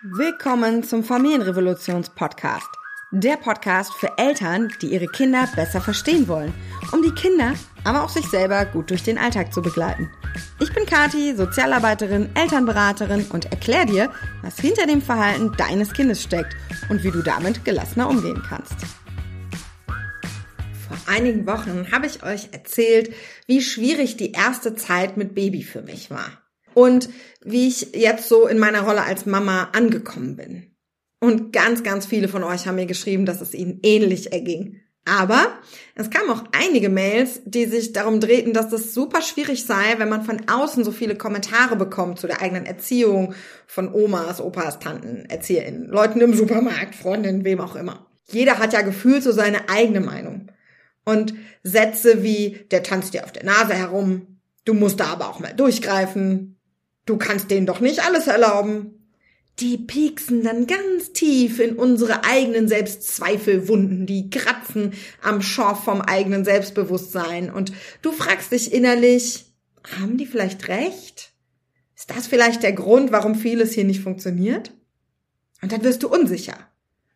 Willkommen zum Familienrevolutions-Podcast. Der Podcast für Eltern, die ihre Kinder besser verstehen wollen, um die Kinder, aber auch sich selber gut durch den Alltag zu begleiten. Ich bin Kati, Sozialarbeiterin, Elternberaterin und erkläre dir, was hinter dem Verhalten deines Kindes steckt und wie du damit gelassener umgehen kannst. Vor einigen Wochen habe ich euch erzählt, wie schwierig die erste Zeit mit Baby für mich war und wie ich jetzt so in meiner Rolle als Mama angekommen bin. Und ganz, ganz viele von euch haben mir geschrieben, dass es ihnen ähnlich erging. Aber es kamen auch einige Mails, die sich darum drehten, dass das super schwierig sei, wenn man von außen so viele Kommentare bekommt zu der eigenen Erziehung von Omas, Opas, Tanten, ErzieherInnen, Leuten im Supermarkt, Freundinnen, wem auch immer. Jeder hat ja gefühlt so seine eigene Meinung. Und Sätze wie, der tanzt dir auf der Nase herum, du musst da aber auch mal durchgreifen, Du kannst denen doch nicht alles erlauben. Die pieksen dann ganz tief in unsere eigenen Selbstzweifelwunden, die kratzen am Schorf vom eigenen Selbstbewusstsein und du fragst dich innerlich, haben die vielleicht recht? Ist das vielleicht der Grund, warum vieles hier nicht funktioniert? Und dann wirst du unsicher.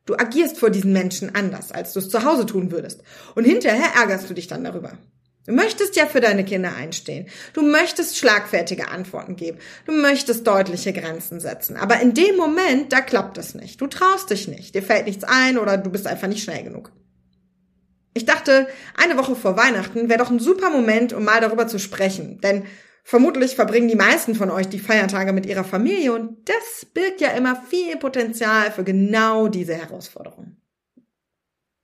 Du agierst vor diesen Menschen anders, als du es zu Hause tun würdest. Und hinterher ärgerst du dich dann darüber. Du möchtest ja für deine Kinder einstehen. Du möchtest schlagfertige Antworten geben. Du möchtest deutliche Grenzen setzen. Aber in dem Moment, da klappt es nicht. Du traust dich nicht. Dir fällt nichts ein oder du bist einfach nicht schnell genug. Ich dachte, eine Woche vor Weihnachten wäre doch ein super Moment, um mal darüber zu sprechen. Denn vermutlich verbringen die meisten von euch die Feiertage mit ihrer Familie und das birgt ja immer viel Potenzial für genau diese Herausforderung.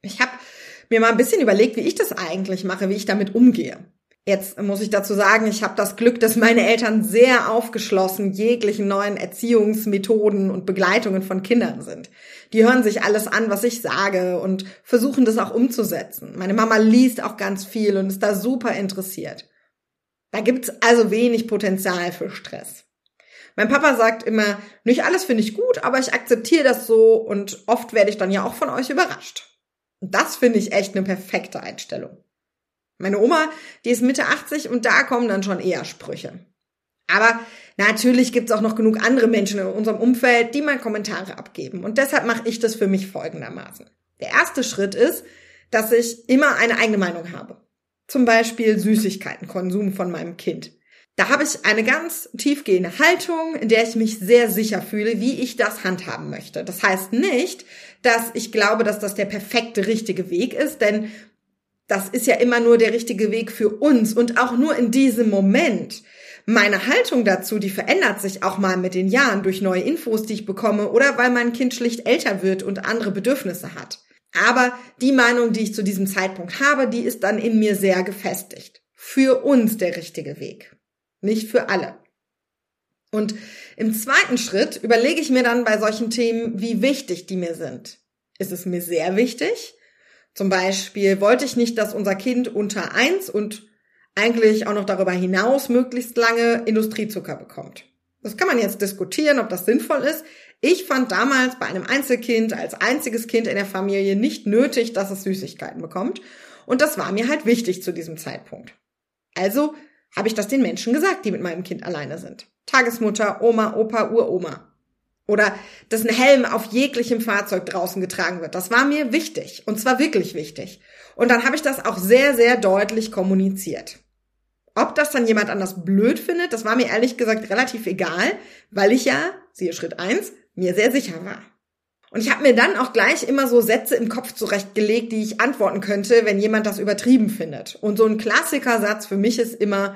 Ich habe mir mal ein bisschen überlegt, wie ich das eigentlich mache, wie ich damit umgehe. Jetzt muss ich dazu sagen, ich habe das Glück, dass meine Eltern sehr aufgeschlossen jeglichen neuen Erziehungsmethoden und Begleitungen von Kindern sind. Die hören sich alles an, was ich sage und versuchen das auch umzusetzen. Meine Mama liest auch ganz viel und ist da super interessiert. Da gibt's also wenig Potenzial für Stress. Mein Papa sagt immer, nicht alles finde ich gut, aber ich akzeptiere das so und oft werde ich dann ja auch von euch überrascht. Und das finde ich echt eine perfekte Einstellung. Meine Oma, die ist Mitte 80 und da kommen dann schon eher Sprüche. Aber natürlich gibt es auch noch genug andere Menschen in unserem Umfeld, die mal Kommentare abgeben. Und deshalb mache ich das für mich folgendermaßen. Der erste Schritt ist, dass ich immer eine eigene Meinung habe. Zum Beispiel Süßigkeitenkonsum von meinem Kind. Da habe ich eine ganz tiefgehende Haltung, in der ich mich sehr sicher fühle, wie ich das handhaben möchte. Das heißt nicht, dass ich glaube, dass das der perfekte, richtige Weg ist, denn das ist ja immer nur der richtige Weg für uns und auch nur in diesem Moment. Meine Haltung dazu, die verändert sich auch mal mit den Jahren durch neue Infos, die ich bekomme oder weil mein Kind schlicht älter wird und andere Bedürfnisse hat. Aber die Meinung, die ich zu diesem Zeitpunkt habe, die ist dann in mir sehr gefestigt. Für uns der richtige Weg. Nicht für alle. Und im zweiten Schritt überlege ich mir dann bei solchen Themen, wie wichtig die mir sind. Ist es mir sehr wichtig? Zum Beispiel wollte ich nicht, dass unser Kind unter eins und eigentlich auch noch darüber hinaus möglichst lange Industriezucker bekommt. Das kann man jetzt diskutieren, ob das sinnvoll ist. Ich fand damals bei einem Einzelkind als einziges Kind in der Familie nicht nötig, dass es Süßigkeiten bekommt. Und das war mir halt wichtig zu diesem Zeitpunkt. Also habe ich das den Menschen gesagt, die mit meinem Kind alleine sind. Tagesmutter, Oma, Opa, Uroma. Oder dass ein Helm auf jeglichem Fahrzeug draußen getragen wird. Das war mir wichtig. Und zwar wirklich wichtig. Und dann habe ich das auch sehr, sehr deutlich kommuniziert. Ob das dann jemand anders blöd findet, das war mir ehrlich gesagt relativ egal, weil ich ja, siehe Schritt eins, mir sehr sicher war. Und ich habe mir dann auch gleich immer so Sätze im Kopf zurechtgelegt, die ich antworten könnte, wenn jemand das übertrieben findet. Und so ein Klassikersatz für mich ist immer,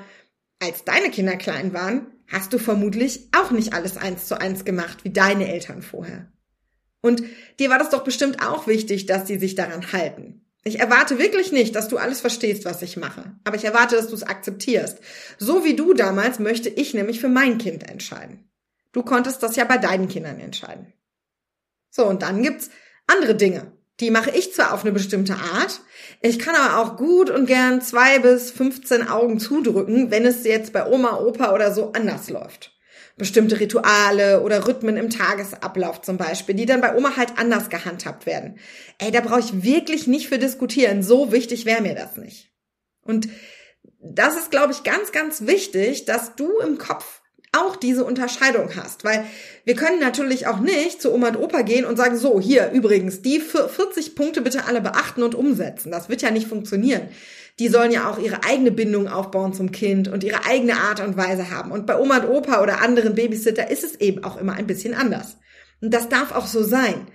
als deine Kinder klein waren, hast du vermutlich auch nicht alles eins zu eins gemacht wie deine Eltern vorher. Und dir war das doch bestimmt auch wichtig, dass sie sich daran halten. Ich erwarte wirklich nicht, dass du alles verstehst, was ich mache. Aber ich erwarte, dass du es akzeptierst. So wie du damals möchte ich nämlich für mein Kind entscheiden. Du konntest das ja bei deinen Kindern entscheiden. So, und dann gibt's andere Dinge. Die mache ich zwar auf eine bestimmte Art, ich kann aber auch gut und gern zwei bis 15 Augen zudrücken, wenn es jetzt bei Oma, Opa oder so anders läuft. Bestimmte Rituale oder Rhythmen im Tagesablauf zum Beispiel, die dann bei Oma halt anders gehandhabt werden. Ey, da brauche ich wirklich nicht für diskutieren. So wichtig wäre mir das nicht. Und das ist, glaube ich, ganz, ganz wichtig, dass du im Kopf auch diese Unterscheidung hast. Weil wir können natürlich auch nicht zu Oma und Opa gehen und sagen, so, hier übrigens, die 40 Punkte bitte alle beachten und umsetzen. Das wird ja nicht funktionieren. Die sollen ja auch ihre eigene Bindung aufbauen zum Kind und ihre eigene Art und Weise haben. Und bei Oma und Opa oder anderen Babysitter ist es eben auch immer ein bisschen anders. Und das darf auch so sein.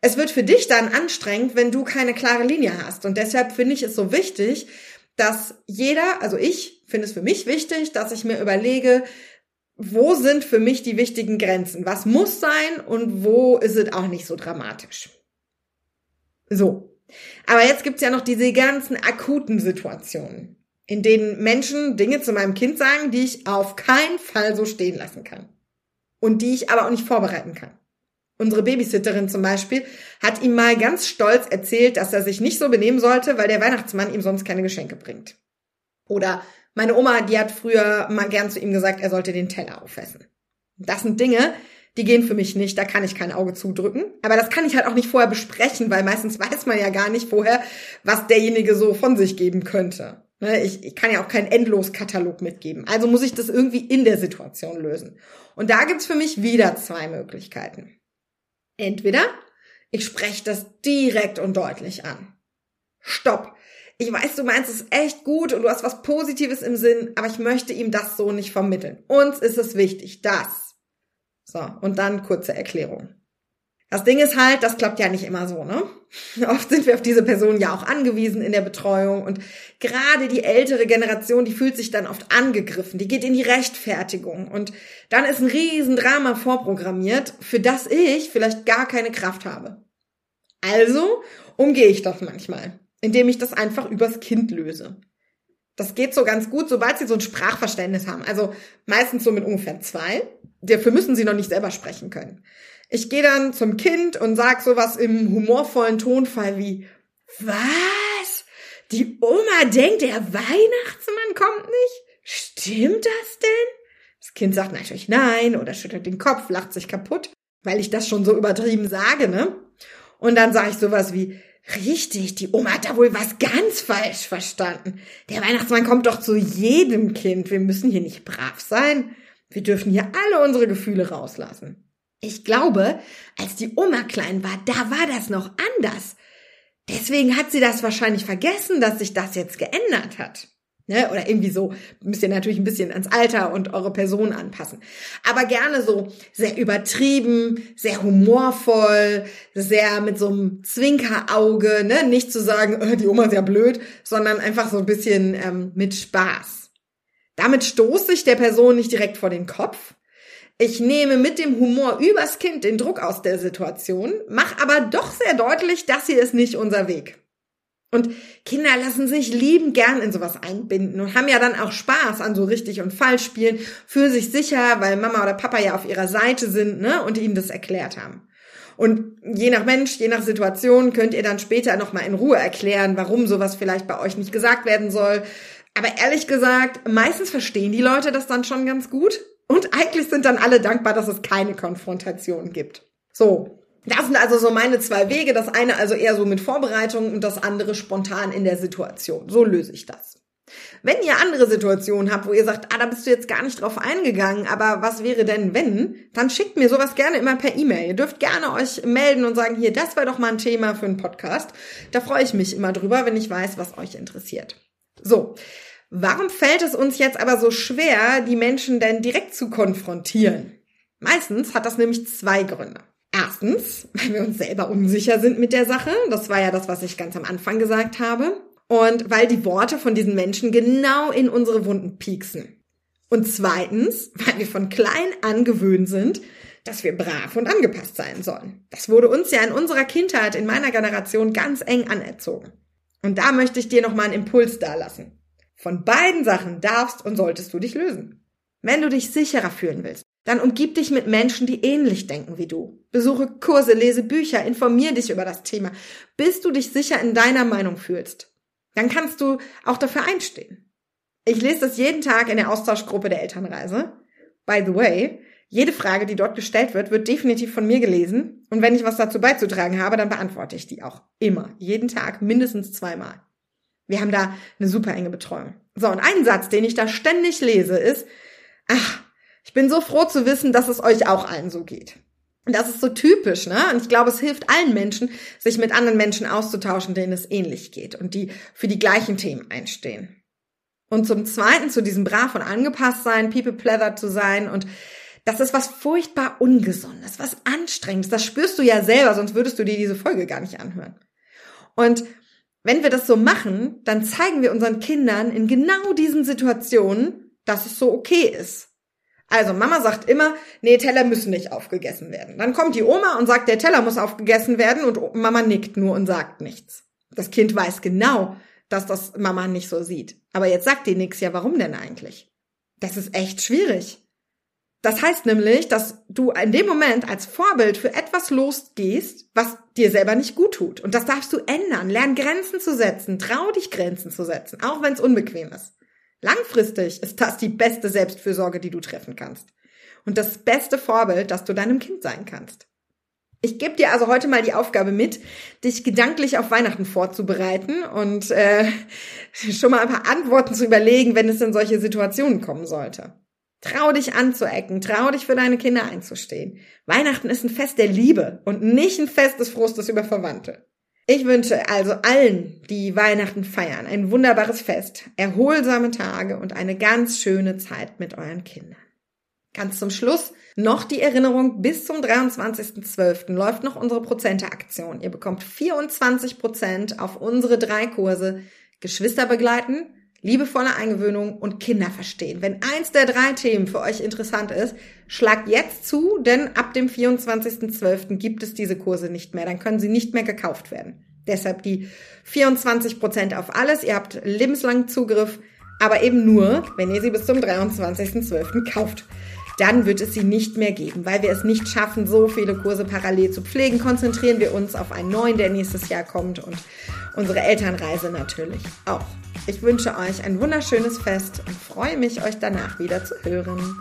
Es wird für dich dann anstrengend, wenn du keine klare Linie hast. Und deshalb finde ich es so wichtig, dass jeder, also ich finde es für mich wichtig, dass ich mir überlege, wo sind für mich die wichtigen Grenzen? Was muss sein und wo ist es auch nicht so dramatisch? So. Aber jetzt gibt's ja noch diese ganzen akuten Situationen, in denen Menschen Dinge zu meinem Kind sagen, die ich auf keinen Fall so stehen lassen kann. Und die ich aber auch nicht vorbereiten kann. Unsere Babysitterin zum Beispiel hat ihm mal ganz stolz erzählt, dass er sich nicht so benehmen sollte, weil der Weihnachtsmann ihm sonst keine Geschenke bringt. Oder meine Oma, die hat früher mal gern zu ihm gesagt, er sollte den Teller aufessen. Das sind Dinge, die gehen für mich nicht, da kann ich kein Auge zudrücken. Aber das kann ich halt auch nicht vorher besprechen, weil meistens weiß man ja gar nicht vorher, was derjenige so von sich geben könnte. Ne, ich, ich kann ja auch keinen Endloskatalog mitgeben. Also muss ich das irgendwie in der Situation lösen. Und da gibt's für mich wieder zwei Möglichkeiten. Entweder ich spreche das direkt und deutlich an. Stopp ich weiß, du meinst es echt gut und du hast was Positives im Sinn, aber ich möchte ihm das so nicht vermitteln. Uns ist es wichtig, das. So, und dann kurze Erklärung. Das Ding ist halt, das klappt ja nicht immer so, ne? Oft sind wir auf diese Person ja auch angewiesen in der Betreuung und gerade die ältere Generation, die fühlt sich dann oft angegriffen, die geht in die Rechtfertigung und dann ist ein Riesendrama vorprogrammiert, für das ich vielleicht gar keine Kraft habe. Also umgehe ich das manchmal indem ich das einfach übers Kind löse. Das geht so ganz gut, sobald sie so ein Sprachverständnis haben. Also meistens so mit ungefähr zwei. Dafür müssen sie noch nicht selber sprechen können. Ich gehe dann zum Kind und sag sowas im humorvollen Tonfall wie, was? Die Oma denkt, der Weihnachtsmann kommt nicht? Stimmt das denn? Das Kind sagt natürlich nein oder schüttelt den Kopf, lacht sich kaputt, weil ich das schon so übertrieben sage, ne? Und dann sage ich sowas wie, Richtig, die Oma hat da wohl was ganz falsch verstanden. Der Weihnachtsmann kommt doch zu jedem Kind. Wir müssen hier nicht brav sein. Wir dürfen hier alle unsere Gefühle rauslassen. Ich glaube, als die Oma klein war, da war das noch anders. Deswegen hat sie das wahrscheinlich vergessen, dass sich das jetzt geändert hat. Ne? Oder irgendwie so, müsst ihr natürlich ein bisschen ans Alter und eure Person anpassen. Aber gerne so sehr übertrieben, sehr humorvoll, sehr mit so einem Zwinkerauge, ne? Nicht zu sagen, oh, die Oma ist ja blöd, sondern einfach so ein bisschen ähm, mit Spaß. Damit stoße ich der Person nicht direkt vor den Kopf. Ich nehme mit dem Humor übers Kind den Druck aus der Situation, mach aber doch sehr deutlich, das hier ist nicht unser Weg. Und Kinder lassen sich lieben gern in sowas einbinden und haben ja dann auch Spaß an so richtig und falsch spielen, fühlen sich sicher, weil Mama oder Papa ja auf ihrer Seite sind, ne, und ihnen das erklärt haben. Und je nach Mensch, je nach Situation könnt ihr dann später nochmal in Ruhe erklären, warum sowas vielleicht bei euch nicht gesagt werden soll. Aber ehrlich gesagt, meistens verstehen die Leute das dann schon ganz gut. Und eigentlich sind dann alle dankbar, dass es keine Konfrontation gibt. So, das sind also so meine zwei Wege. Das eine also eher so mit Vorbereitung und das andere spontan in der Situation. So löse ich das. Wenn ihr andere Situationen habt, wo ihr sagt, ah, da bist du jetzt gar nicht drauf eingegangen, aber was wäre denn wenn, dann schickt mir sowas gerne immer per E-Mail. Ihr dürft gerne euch melden und sagen, hier, das wäre doch mal ein Thema für einen Podcast. Da freue ich mich immer drüber, wenn ich weiß, was euch interessiert. So. Warum fällt es uns jetzt aber so schwer, die Menschen denn direkt zu konfrontieren? Meistens hat das nämlich zwei Gründe. Erstens, weil wir uns selber unsicher sind mit der Sache. Das war ja das, was ich ganz am Anfang gesagt habe. Und weil die Worte von diesen Menschen genau in unsere Wunden pieksen. Und zweitens, weil wir von klein an gewöhnt sind, dass wir brav und angepasst sein sollen. Das wurde uns ja in unserer Kindheit, in meiner Generation ganz eng anerzogen. Und da möchte ich dir nochmal einen Impuls dalassen. Von beiden Sachen darfst und solltest du dich lösen. Wenn du dich sicherer fühlen willst, dann umgib dich mit Menschen, die ähnlich denken wie du. Besuche Kurse, lese Bücher, informier dich über das Thema, bis du dich sicher in deiner Meinung fühlst. Dann kannst du auch dafür einstehen. Ich lese das jeden Tag in der Austauschgruppe der Elternreise. By the way, jede Frage, die dort gestellt wird, wird definitiv von mir gelesen. Und wenn ich was dazu beizutragen habe, dann beantworte ich die auch immer. Jeden Tag mindestens zweimal. Wir haben da eine super enge Betreuung. So, und ein Satz, den ich da ständig lese, ist, ach, Ich bin so froh zu wissen, dass es euch auch allen so geht. Und das ist so typisch, ne? Und ich glaube, es hilft allen Menschen, sich mit anderen Menschen auszutauschen, denen es ähnlich geht und die für die gleichen Themen einstehen. Und zum Zweiten zu diesem brav und angepasst sein, people pleather zu sein und das ist was furchtbar Ungesundes, was Anstrengendes. Das spürst du ja selber, sonst würdest du dir diese Folge gar nicht anhören. Und wenn wir das so machen, dann zeigen wir unseren Kindern in genau diesen Situationen, dass es so okay ist. Also Mama sagt immer, nee, Teller müssen nicht aufgegessen werden. Dann kommt die Oma und sagt, der Teller muss aufgegessen werden und Mama nickt nur und sagt nichts. Das Kind weiß genau, dass das Mama nicht so sieht. Aber jetzt sagt die nix, ja, warum denn eigentlich? Das ist echt schwierig. Das heißt nämlich, dass du in dem Moment als Vorbild für etwas losgehst, was dir selber nicht gut tut. Und das darfst du ändern. Lern Grenzen zu setzen. Trau dich Grenzen zu setzen, auch wenn es unbequem ist. Langfristig ist das die beste Selbstfürsorge, die du treffen kannst. Und das beste Vorbild, das du deinem Kind sein kannst. Ich gebe dir also heute mal die Aufgabe mit, dich gedanklich auf Weihnachten vorzubereiten und äh, schon mal ein paar Antworten zu überlegen, wenn es in solche Situationen kommen sollte. Trau dich anzuecken, trau dich für deine Kinder einzustehen. Weihnachten ist ein Fest der Liebe und nicht ein Fest des Frustes über Verwandte. Ich wünsche also allen, die Weihnachten feiern, ein wunderbares Fest, erholsame Tage und eine ganz schöne Zeit mit euren Kindern. Ganz zum Schluss noch die Erinnerung, bis zum 23.12. läuft noch unsere Prozente-Aktion. Ihr bekommt 24 Prozent auf unsere drei Kurse Geschwister begleiten, liebevolle Eingewöhnung und Kinder verstehen. Wenn eins der drei Themen für euch interessant ist, schlagt jetzt zu, denn ab dem 24.12. gibt es diese Kurse nicht mehr. Dann können sie nicht mehr gekauft werden. Deshalb die 24 Prozent auf alles. Ihr habt lebenslang Zugriff, aber eben nur, wenn ihr sie bis zum 23.12. kauft. Dann wird es sie nicht mehr geben, weil wir es nicht schaffen, so viele Kurse parallel zu pflegen. Konzentrieren wir uns auf einen neuen, der nächstes Jahr kommt und unsere Elternreise natürlich auch. Ich wünsche euch ein wunderschönes Fest und freue mich, euch danach wieder zu hören.